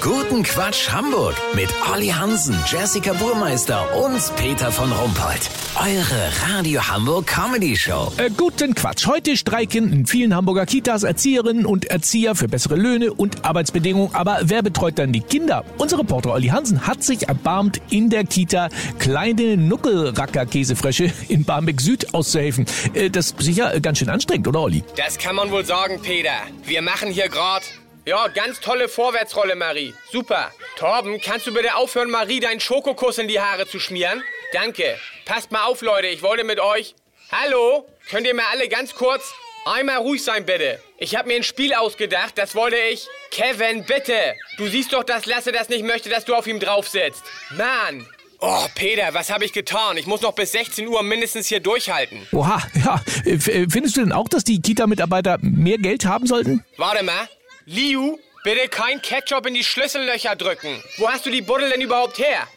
Guten Quatsch Hamburg mit Olli Hansen, Jessica Burmeister und Peter von Rumpold. Eure Radio Hamburg Comedy Show. Äh, guten Quatsch. Heute streiken in vielen Hamburger Kitas Erzieherinnen und Erzieher für bessere Löhne und Arbeitsbedingungen. Aber wer betreut dann die Kinder? Unser Reporter Olli Hansen hat sich erbarmt, in der Kita kleine Nuckelracker-Käsefrösche in Barmbek Süd auszuhelfen. Äh, das ist sicher ganz schön anstrengend, oder Olli? Das kann man wohl sagen, Peter. Wir machen hier grad. Ja, ganz tolle Vorwärtsrolle, Marie. Super. Torben, kannst du bitte aufhören, Marie deinen Schokokuss in die Haare zu schmieren? Danke. Passt mal auf, Leute. Ich wollte mit euch. Hallo? Könnt ihr mal alle ganz kurz einmal ruhig sein, bitte? Ich habe mir ein Spiel ausgedacht, das wollte ich. Kevin, bitte. Du siehst doch, dass Lasse das nicht möchte, dass du auf ihm drauf sitzt. Mann. Oh, Peter, was habe ich getan? Ich muss noch bis 16 Uhr mindestens hier durchhalten. Oha, ja. Äh, Findest du denn auch, dass die Kita-Mitarbeiter mehr Geld haben sollten? Warte mal. Liu, bitte kein Ketchup in die Schlüssellöcher drücken. Wo hast du die Buddel denn überhaupt her?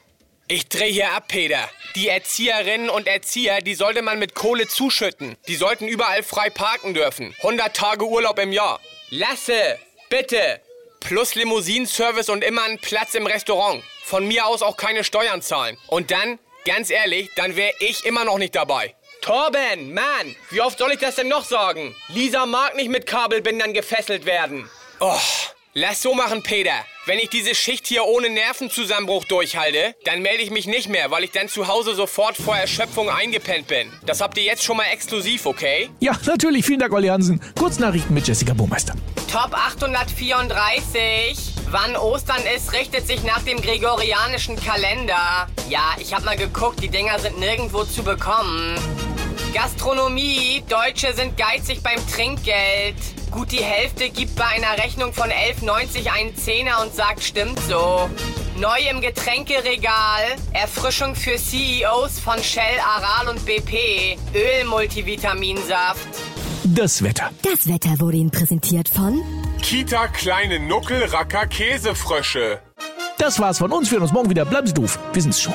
Ich dreh hier ab, Peter. Die Erzieherinnen und Erzieher, die sollte man mit Kohle zuschütten. Die sollten überall frei parken dürfen. 100 Tage Urlaub im Jahr. Lasse, bitte. Plus Limousinenservice und immer einen Platz im Restaurant. Von mir aus auch keine Steuern zahlen. Und dann, ganz ehrlich, dann wäre ich immer noch nicht dabei. Torben, Mann, wie oft soll ich das denn noch sagen? Lisa mag nicht mit Kabelbindern gefesselt werden. Oh, lass so machen, Peter. Wenn ich diese Schicht hier ohne Nervenzusammenbruch durchhalte, dann melde ich mich nicht mehr, weil ich dann zu Hause sofort vor Erschöpfung eingepennt bin. Das habt ihr jetzt schon mal exklusiv, okay? Ja, natürlich. Vielen Dank, Olli Hansen. Kurznachrichten mit Jessica Burmeister. Top 834. Wann Ostern ist, richtet sich nach dem gregorianischen Kalender. Ja, ich hab mal geguckt, die Dinger sind nirgendwo zu bekommen. Gastronomie. Deutsche sind geizig beim Trinkgeld. Gut die Hälfte gibt bei einer Rechnung von 11,90 einen Zehner und sagt, stimmt so. Neu im Getränkeregal. Erfrischung für CEOs von Shell, Aral und BP. Ölmultivitaminsaft. Das Wetter. Das Wetter wurde Ihnen präsentiert von Kita kleine Nuckelracker Käsefrösche. Das war's von uns. Wir hören uns morgen wieder. Bleiben Sie doof. Wir sind's schon.